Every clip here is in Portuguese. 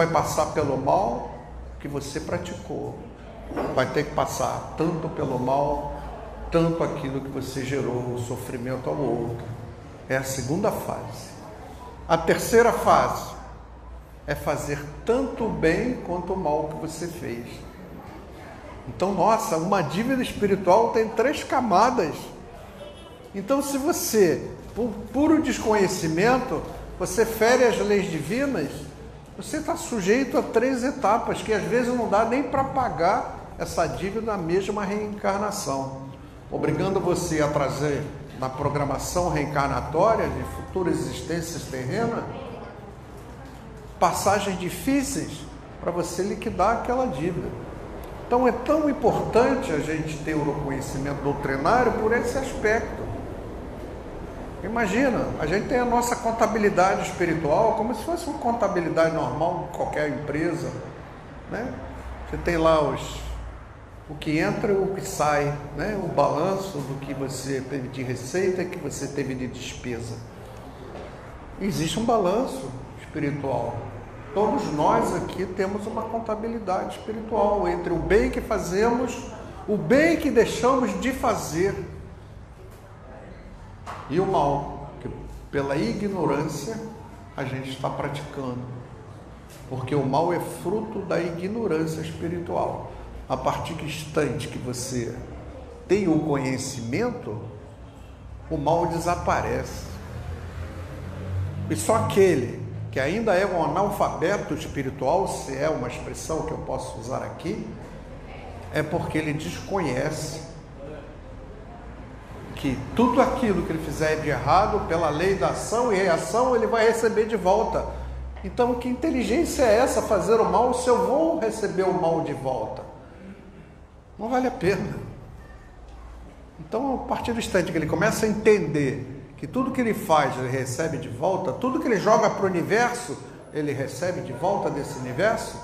vai passar pelo mal que você praticou. Vai ter que passar tanto pelo mal, tanto aquilo que você gerou, o sofrimento ao outro. É a segunda fase. A terceira fase é fazer tanto o bem quanto o mal que você fez. Então, nossa, uma dívida espiritual tem três camadas. Então, se você, por puro desconhecimento, você fere as leis divinas, você está sujeito a três etapas que às vezes não dá nem para pagar essa dívida na mesma reencarnação, obrigando você a trazer na programação reencarnatória de futuras existências terrenas passagens difíceis para você liquidar aquela dívida. Então é tão importante a gente ter o conhecimento doutrinário por esse aspecto. Imagina, a gente tem a nossa contabilidade espiritual como se fosse uma contabilidade normal de qualquer empresa. Né? Você tem lá os, o que entra e o que sai, né? o balanço do que você teve de receita e que você teve de despesa. Existe um balanço espiritual. Todos nós aqui temos uma contabilidade espiritual entre o bem que fazemos, o bem que deixamos de fazer e o mal, que pela ignorância a gente está praticando. Porque o mal é fruto da ignorância espiritual. A partir do instante que você tem o conhecimento, o mal desaparece. E só aquele que ainda é um analfabeto espiritual, se é uma expressão que eu posso usar aqui, é porque ele desconhece que tudo aquilo que ele fizer de errado, pela lei da ação e reação, ele vai receber de volta. Então, que inteligência é essa fazer o mal se eu vou receber o mal de volta? Não vale a pena. Então, a partir do instante que ele começa a entender que tudo que ele faz ele recebe de volta, tudo que ele joga para o universo ele recebe de volta desse universo,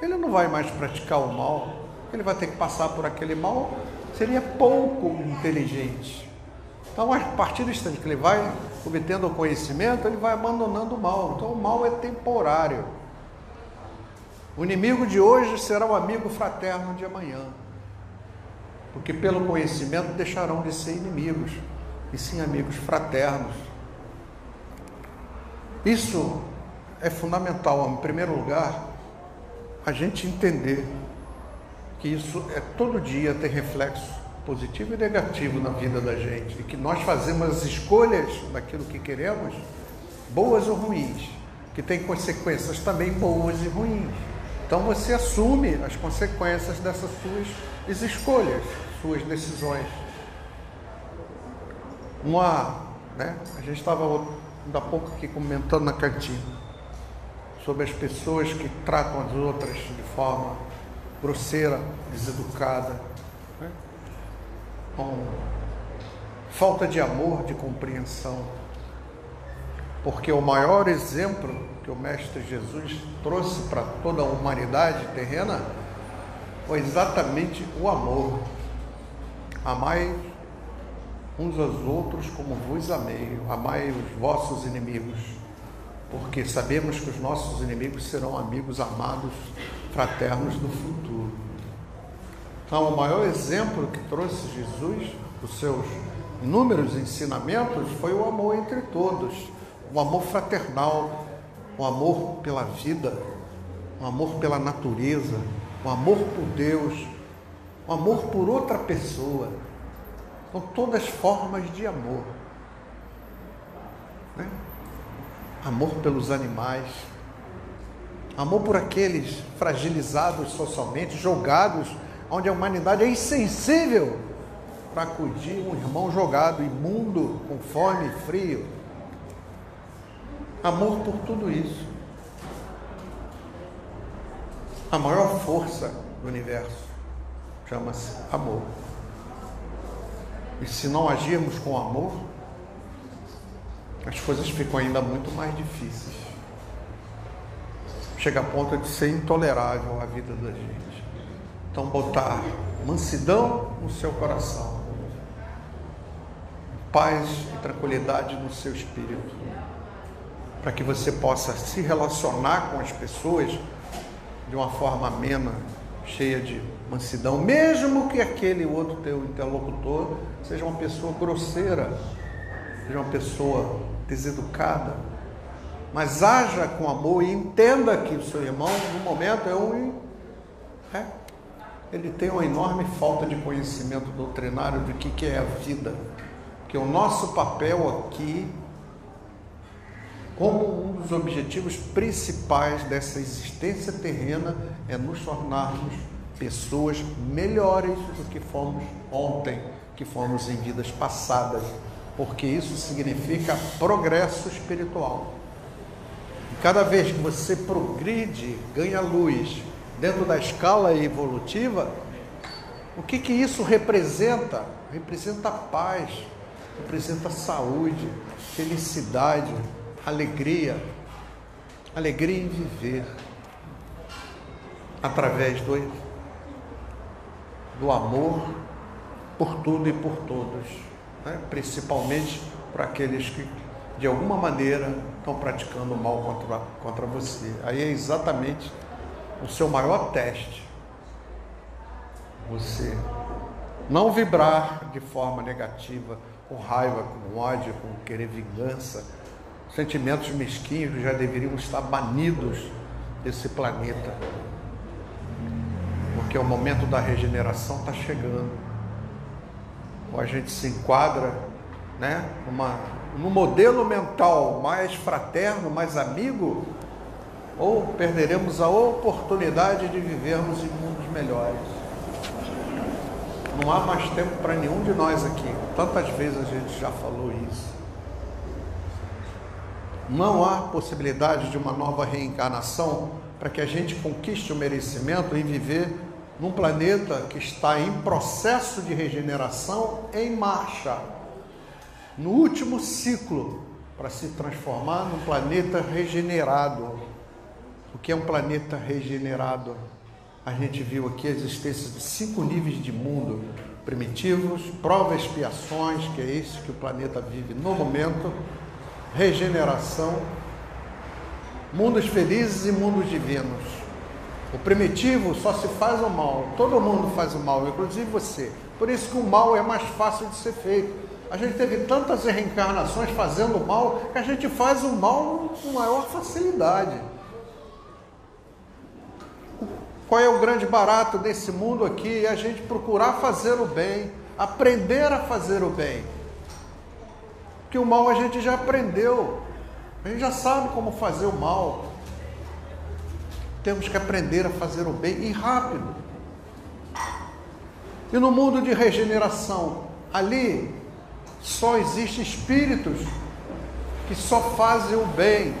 ele não vai mais praticar o mal, ele vai ter que passar por aquele mal, seria pouco inteligente. Então, a partir do instante que ele vai obtendo o conhecimento, ele vai abandonando o mal. Então, o mal é temporário. O inimigo de hoje será o amigo fraterno de amanhã, porque pelo conhecimento deixarão de ser inimigos e sim amigos fraternos. Isso é fundamental, em primeiro lugar, a gente entender que isso é todo dia tem reflexo positivo e negativo na vida da gente e que nós fazemos as escolhas daquilo que queremos, boas ou ruins, que tem consequências também boas e ruins. Então você assume as consequências dessas suas escolhas, suas decisões. Uma, né, a gente estava ainda há pouco aqui comentando na cantina sobre as pessoas que tratam as outras de forma grosseira, deseducada, com falta de amor, de compreensão. Porque o maior exemplo que o Mestre Jesus trouxe para toda a humanidade terrena foi exatamente o amor. Amai uns aos outros como vos amei, amai os vossos inimigos, porque sabemos que os nossos inimigos serão amigos amados, fraternos do futuro. Então, o maior exemplo que trouxe Jesus, os seus inúmeros ensinamentos, foi o amor entre todos, o amor fraternal, o amor pela vida, o amor pela natureza, o amor por Deus, o amor por outra pessoa são todas formas de amor. Né? Amor pelos animais, amor por aqueles fragilizados socialmente, jogados, onde a humanidade é insensível para acudir um irmão jogado, imundo, com fome e frio. Amor por tudo isso. A maior força do universo chama-se amor. E se não agirmos com amor, as coisas ficam ainda muito mais difíceis. Chega a ponto de ser intolerável a vida da gente. Então, botar mansidão no seu coração, paz e tranquilidade no seu espírito. para que você possa se relacionar com as pessoas de uma forma amena, cheia de mansidão, mesmo que aquele outro teu interlocutor seja uma pessoa grosseira, seja uma pessoa deseducada, mas haja com amor e entenda que o seu irmão, no momento, é um. É, ele tem uma enorme falta de conhecimento doutrinário do que, que é a vida. Que o nosso papel aqui, como um dos objetivos principais dessa existência terrena, é nos tornarmos pessoas melhores do que fomos ontem, que fomos em vidas passadas, porque isso significa progresso espiritual. E cada vez que você progride, ganha luz dentro da escala evolutiva, o que que isso representa? Representa paz, representa saúde, felicidade, alegria, alegria em viver através do do amor por tudo e por todos, né? principalmente para aqueles que de alguma maneira estão praticando mal contra, contra você. Aí é exatamente o seu maior teste. Você não vibrar de forma negativa, com raiva, com ódio, com querer vingança, sentimentos mesquinhos que já deveriam estar banidos desse planeta porque o momento da regeneração está chegando. Ou a gente se enquadra né, numa, num modelo mental mais fraterno, mais amigo, ou perderemos a oportunidade de vivermos em mundos melhores. Não há mais tempo para nenhum de nós aqui. Tantas vezes a gente já falou isso. Não há possibilidade de uma nova reencarnação para que a gente conquiste o merecimento e viver num planeta que está em processo de regeneração em marcha, no último ciclo, para se transformar num planeta regenerado. O que é um planeta regenerado? A gente viu aqui a existência de cinco níveis de mundo primitivos, provas, expiações, que é isso que o planeta vive no momento, regeneração, mundos felizes e mundos divinos. O primitivo só se faz o mal. Todo mundo faz o mal, inclusive você. Por isso que o mal é mais fácil de ser feito. A gente teve tantas reencarnações fazendo mal que a gente faz o mal com maior facilidade. Qual é o grande barato desse mundo aqui? É a gente procurar fazer o bem, aprender a fazer o bem. Porque o mal a gente já aprendeu. A gente já sabe como fazer o mal. Temos que aprender a fazer o bem e rápido. E no mundo de regeneração, ali só existem espíritos que só fazem o bem.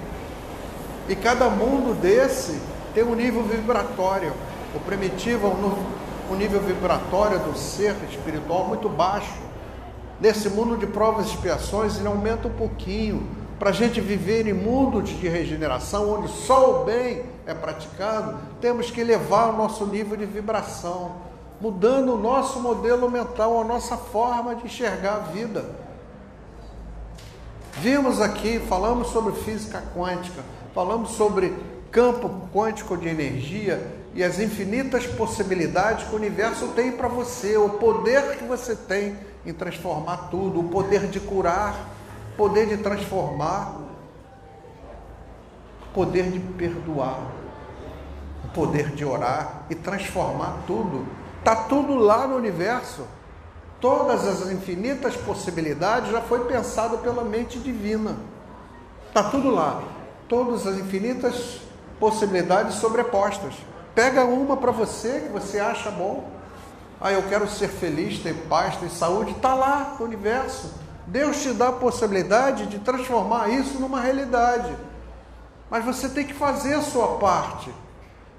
E cada mundo desse tem um nível vibratório. O primitivo é um nível vibratório do ser espiritual muito baixo. Nesse mundo de provas e expiações, ele aumenta um pouquinho. Para a gente viver em mundos de regeneração, onde só o bem é praticado, temos que elevar o nosso nível de vibração, mudando o nosso modelo mental, a nossa forma de enxergar a vida. Vimos aqui, falamos sobre física quântica, falamos sobre campo quântico de energia e as infinitas possibilidades que o universo tem para você, o poder que você tem em transformar tudo, o poder de curar, poder de transformar, poder de perdoar o poder de orar e transformar tudo. Está tudo lá no universo. Todas as infinitas possibilidades já foi pensado pela mente divina. Está tudo lá. Todas as infinitas possibilidades sobrepostas. Pega uma para você que você acha bom. Ah, eu quero ser feliz, ter paz, ter saúde. Está lá no universo. Deus te dá a possibilidade de transformar isso numa realidade. Mas você tem que fazer a sua parte.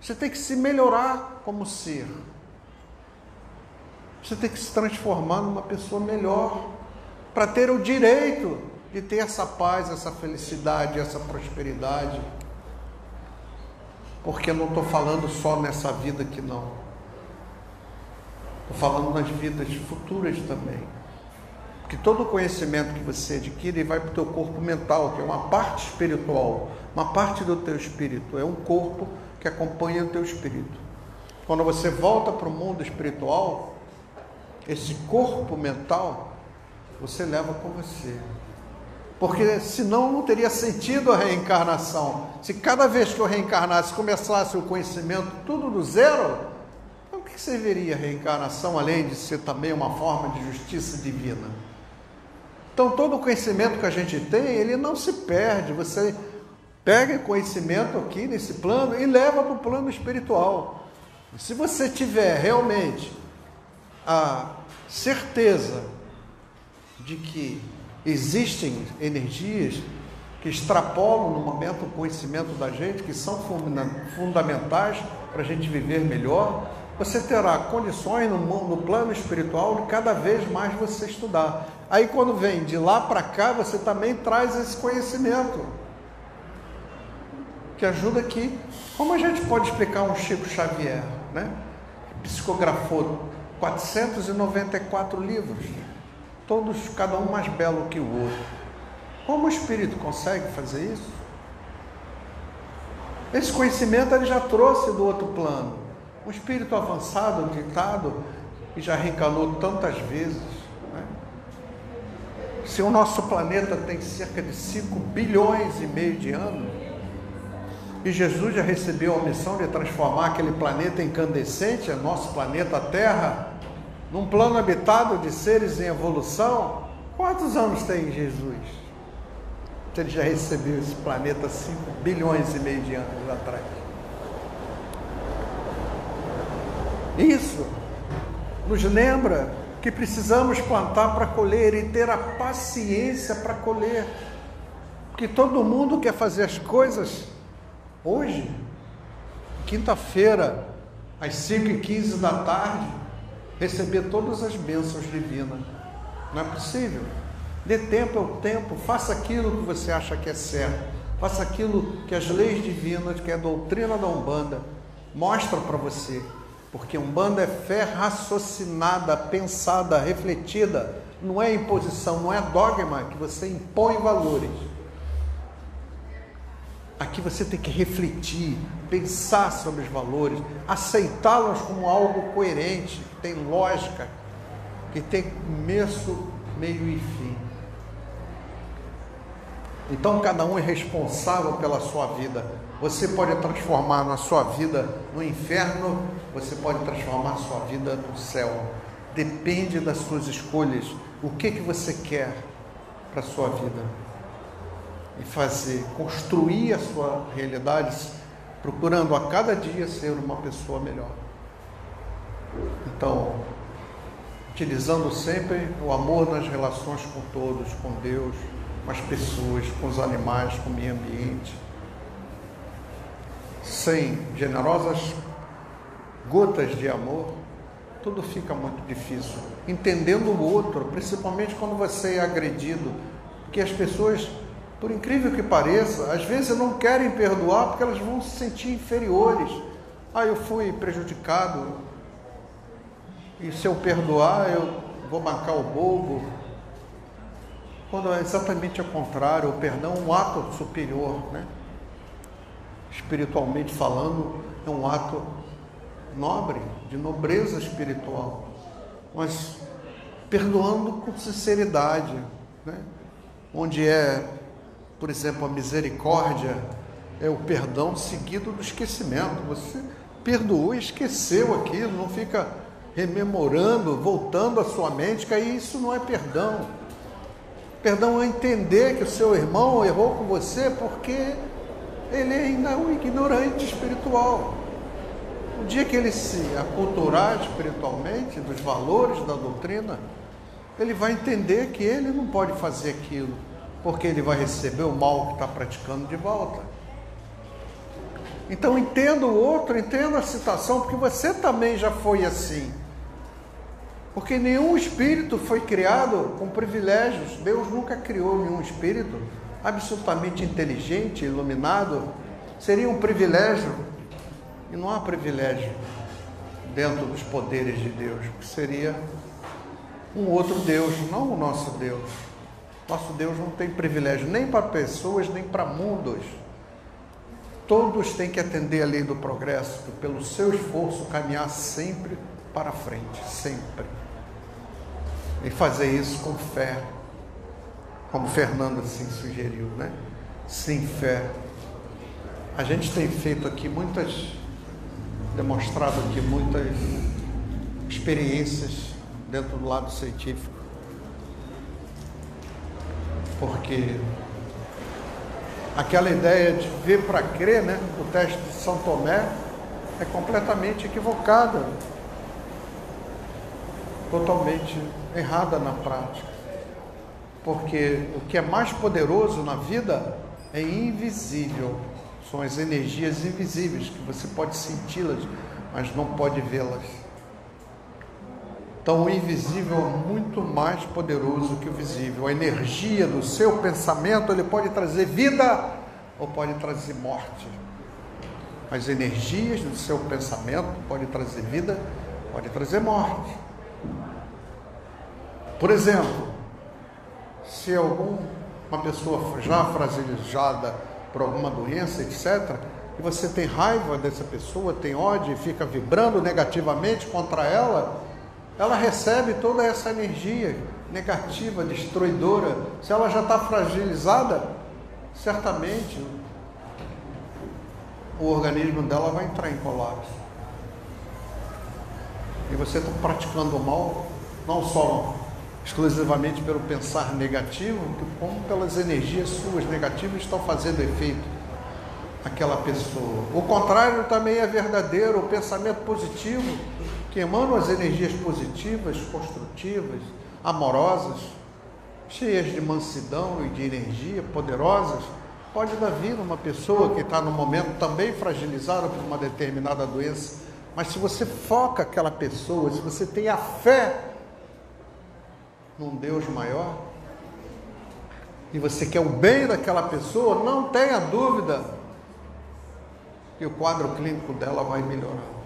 Você tem que se melhorar como ser. Você tem que se transformar numa pessoa melhor para ter o direito de ter essa paz, essa felicidade, essa prosperidade. Porque eu não estou falando só nessa vida aqui, não. Estou falando nas vidas futuras também. que todo conhecimento que você adquire vai para o teu corpo mental, que é uma parte espiritual, uma parte do teu espírito, é um corpo que acompanha o teu espírito. Quando você volta para o mundo espiritual, esse corpo mental você leva com você. Porque senão não teria sentido a reencarnação. Se cada vez que eu reencarnasse começasse o conhecimento tudo do zero, então o que serviria a reencarnação além de ser também uma forma de justiça divina? Então todo o conhecimento que a gente tem, ele não se perde. Você pega conhecimento aqui nesse plano e leva para o plano espiritual. Se você tiver realmente a certeza de que existem energias que extrapolam no momento o conhecimento da gente, que são fundamentais para a gente viver melhor, você terá condições no, no plano espiritual de cada vez mais você estudar. Aí quando vem de lá para cá, você também traz esse conhecimento que ajuda aqui. Como a gente pode explicar um Chico Xavier? né? psicografou 494 livros, todos, cada um mais belo que o outro. Como o espírito consegue fazer isso? Esse conhecimento ele já trouxe do outro plano. Um espírito avançado, ditado, que já reencarnou tantas vezes. Né? Se o nosso planeta tem cerca de 5 bilhões e meio de anos, e Jesus já recebeu a missão de transformar aquele planeta incandescente, nosso planeta Terra, num plano habitado de seres em evolução. Quantos anos tem Jesus? Ele já recebeu esse planeta 5 bilhões e meio de anos atrás. Isso nos lembra que precisamos plantar para colher e ter a paciência para colher. Porque todo mundo quer fazer as coisas Hoje, quinta-feira, às 5h15 da tarde, receber todas as bênçãos divinas. Não é possível. Dê tempo ao tempo, faça aquilo que você acha que é certo, faça aquilo que as leis divinas, que é a doutrina da Umbanda, mostra para você. Porque Umbanda é fé raciocinada, pensada, refletida, não é imposição, não é dogma que você impõe valores. Aqui você tem que refletir, pensar sobre os valores, aceitá-los como algo coerente, que tem lógica, que tem começo, meio e fim. Então cada um é responsável pela sua vida. Você pode transformar na sua vida no inferno, você pode transformar a sua vida no céu. Depende das suas escolhas. O que que você quer para a sua vida? E fazer, construir a sua realidade, procurando a cada dia ser uma pessoa melhor. Então, utilizando sempre o amor nas relações com todos, com Deus, com as pessoas, com os animais, com o meio ambiente. Sem generosas gotas de amor, tudo fica muito difícil. Entendendo o outro, principalmente quando você é agredido, porque as pessoas por incrível que pareça, às vezes não querem perdoar porque elas vão se sentir inferiores. Ah, eu fui prejudicado, e se eu perdoar, eu vou marcar o bobo. Quando é exatamente o contrário, o perdão é um ato superior, né? Espiritualmente falando, é um ato nobre, de nobreza espiritual, mas perdoando com sinceridade, né? onde é por exemplo, a misericórdia é o perdão seguido do esquecimento. Você perdoou e esqueceu aquilo, não fica rememorando, voltando à sua mente, que aí isso não é perdão. Perdão é entender que o seu irmão errou com você porque ele é ainda um ignorante espiritual. O dia que ele se aculturar espiritualmente dos valores da doutrina, ele vai entender que ele não pode fazer aquilo porque ele vai receber o mal que está praticando de volta. Então entenda o outro, entenda a situação, porque você também já foi assim. Porque nenhum espírito foi criado com privilégios. Deus nunca criou nenhum espírito absolutamente inteligente, iluminado. Seria um privilégio. E não há privilégio dentro dos poderes de Deus, que seria um outro Deus, não o nosso Deus. Nosso Deus não tem privilégio nem para pessoas, nem para mundos. Todos têm que atender a lei do progresso, pelo seu esforço caminhar sempre para frente, sempre. E fazer isso com fé, como Fernando assim sugeriu, né? Sem fé. A gente tem feito aqui muitas, demonstrado aqui muitas experiências dentro do lado científico. Porque aquela ideia de ver para crer, né? O teste de São Tomé é completamente equivocada, totalmente errada na prática. Porque o que é mais poderoso na vida é invisível, são as energias invisíveis que você pode senti-las, mas não pode vê-las. Então, o invisível é muito mais poderoso que o visível. A energia do seu pensamento ele pode trazer vida ou pode trazer morte. As energias do seu pensamento podem trazer vida, pode trazer morte. Por exemplo, se alguma pessoa já fragilizada por alguma doença, etc., e você tem raiva dessa pessoa, tem ódio e fica vibrando negativamente contra ela, ela recebe toda essa energia negativa, destruidora. Se ela já está fragilizada, certamente o organismo dela vai entrar em colapso. E você está praticando o mal, não só exclusivamente pelo pensar negativo, como pelas energias suas negativas estão fazendo efeito aquela pessoa. O contrário também é verdadeiro, o pensamento positivo que emanam as energias positivas, construtivas, amorosas, cheias de mansidão e de energia, poderosas, pode dar vida uma pessoa que está no momento também fragilizada por uma determinada doença. Mas se você foca aquela pessoa, se você tem a fé num Deus maior, e você quer o bem daquela pessoa, não tenha dúvida que o quadro clínico dela vai melhorar.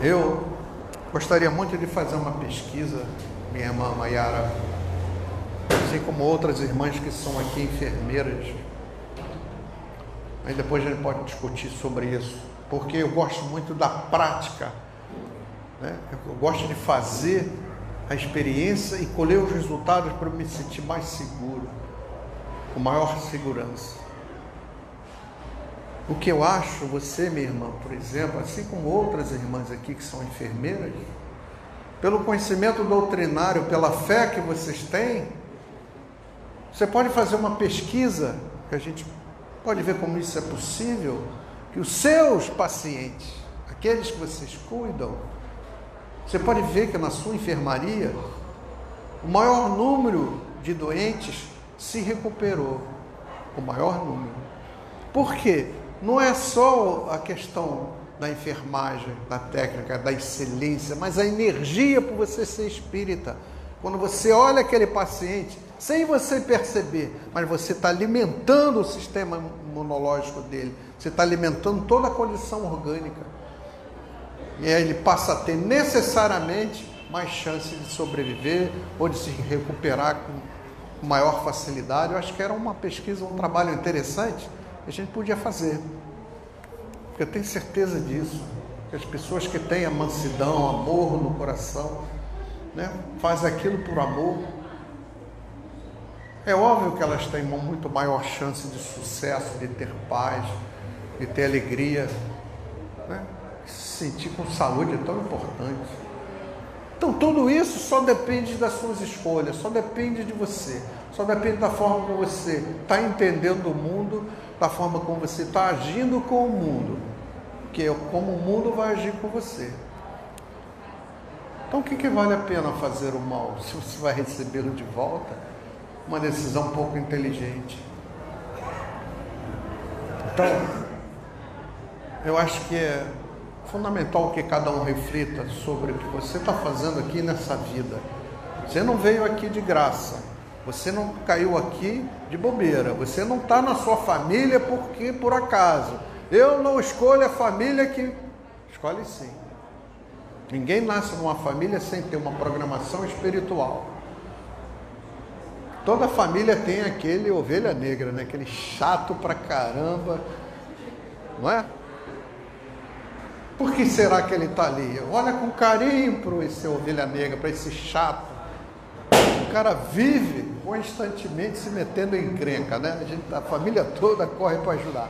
Eu gostaria muito de fazer uma pesquisa, minha irmã Maiara, assim como outras irmãs que são aqui enfermeiras. Aí depois a gente pode discutir sobre isso, porque eu gosto muito da prática, né? eu gosto de fazer a experiência e colher os resultados para me sentir mais seguro, com maior segurança. O que eu acho, você, minha irmã, por exemplo, assim como outras irmãs aqui que são enfermeiras, pelo conhecimento doutrinário, pela fé que vocês têm, você pode fazer uma pesquisa, que a gente pode ver como isso é possível, que os seus pacientes, aqueles que vocês cuidam, você pode ver que na sua enfermaria, o maior número de doentes se recuperou. O maior número. Por quê? Não é só a questão da enfermagem, da técnica, da excelência, mas a energia por você ser espírita. Quando você olha aquele paciente, sem você perceber, mas você está alimentando o sistema imunológico dele, você está alimentando toda a condição orgânica. E aí ele passa a ter necessariamente mais chance de sobreviver ou de se recuperar com maior facilidade. Eu acho que era uma pesquisa, um trabalho interessante a gente podia fazer. Eu tenho certeza disso. Que as pessoas que têm a mansidão, amor no coração, né, fazem aquilo por amor. É óbvio que elas têm uma muito maior chance de sucesso, de ter paz, de ter alegria. Né? Se sentir com saúde é tão importante. Então tudo isso só depende das suas escolhas, só depende de você, só depende da forma como você está entendendo o mundo da forma como você está agindo com o mundo, que é como o mundo vai agir com você. Então, o que, que vale a pena fazer o mal se você vai recebê-lo de volta? Uma decisão pouco inteligente. Então, eu acho que é fundamental que cada um reflita sobre o que você está fazendo aqui nessa vida. Você não veio aqui de graça. Você não caiu aqui de bobeira. Você não está na sua família porque por acaso. Eu não escolho a família que. Escolhe sim. Ninguém nasce numa família sem ter uma programação espiritual. Toda família tem aquele ovelha negra, né? aquele chato pra caramba, não é? Por que será que ele está ali? Olha com carinho para esse ovelha negra, para esse chato. O cara vive constantemente se metendo em encrenca, né? A, gente, a família toda corre para ajudar.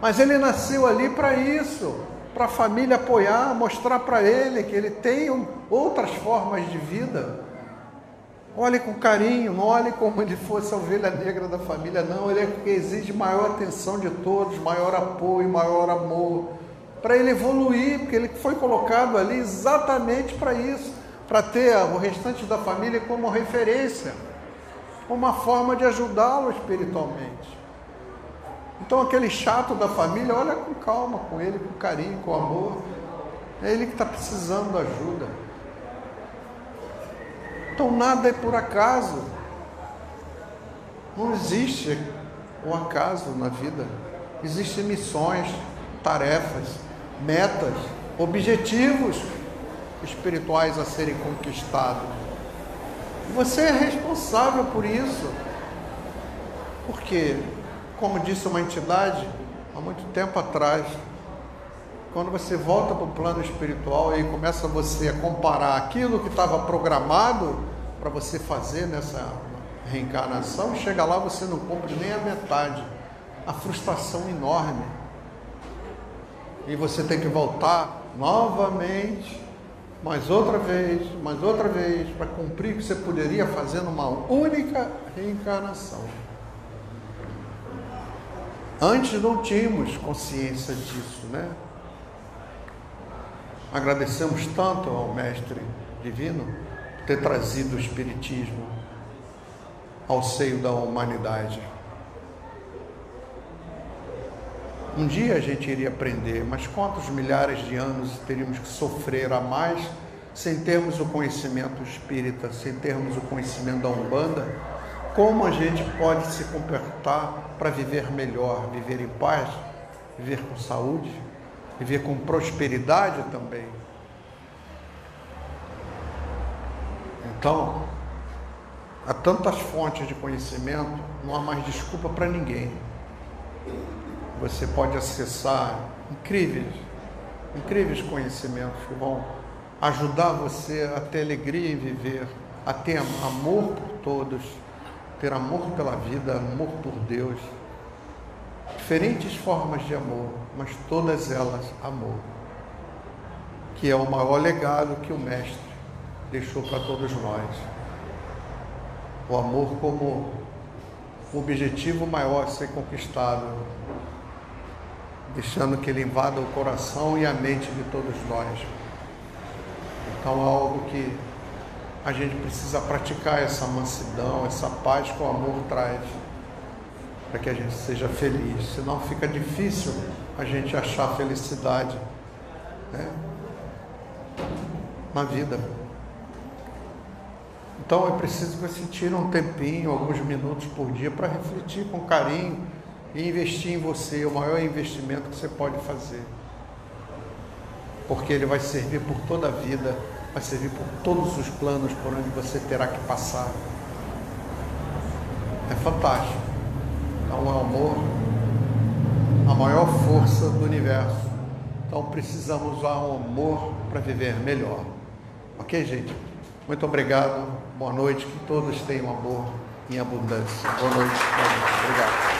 Mas ele nasceu ali para isso, para a família apoiar, mostrar para ele que ele tem outras formas de vida. Olhe com carinho, não olhe como ele fosse a ovelha negra da família, não. Ele é exige maior atenção de todos, maior apoio, maior amor para ele evoluir, porque ele foi colocado ali exatamente para isso, para ter o restante da família como referência, uma forma de ajudá-lo espiritualmente. Então aquele chato da família, olha com calma com ele, com carinho, com amor. É ele que está precisando de ajuda. Então nada é por acaso. Não existe o acaso na vida. Existem missões, tarefas metas, objetivos espirituais a serem conquistados. Você é responsável por isso. Porque, como disse uma entidade há muito tempo atrás, quando você volta para o plano espiritual e começa você a comparar aquilo que estava programado para você fazer nessa reencarnação, chega lá você não cumpre nem a metade. A frustração enorme e você tem que voltar novamente, mais outra vez, mais outra vez, para cumprir o que você poderia fazer numa única reencarnação. Antes não tínhamos consciência disso, né? Agradecemos tanto ao Mestre Divino por ter trazido o Espiritismo ao seio da humanidade. Um dia a gente iria aprender, mas quantos milhares de anos teríamos que sofrer a mais sem termos o conhecimento espírita, sem termos o conhecimento da Umbanda? Como a gente pode se comportar para viver melhor, viver em paz, viver com saúde, viver com prosperidade também? Então, há tantas fontes de conhecimento, não há mais desculpa para ninguém você pode acessar incríveis, incríveis conhecimentos que vão ajudar você a ter alegria em viver, a ter amor por todos, ter amor pela vida, amor por Deus. Diferentes formas de amor, mas todas elas amor, que é o maior legado que o Mestre deixou para todos nós. O amor como objetivo maior a ser conquistado deixando que ele invada o coração e a mente de todos nós. Então é algo que a gente precisa praticar essa mansidão, essa paz que o amor traz, para que a gente seja feliz. Senão fica difícil a gente achar felicidade né? na vida. Então é preciso que você tire um tempinho, alguns minutos por dia, para refletir com carinho e investir em você, o maior investimento que você pode fazer. Porque ele vai servir por toda a vida, vai servir por todos os planos por onde você terá que passar. É fantástico. Então, o amor, a maior força do universo. Então, precisamos usar o amor para viver melhor. Ok, gente? Muito obrigado. Boa noite. Que todos tenham amor em abundância. Boa noite. Obrigado.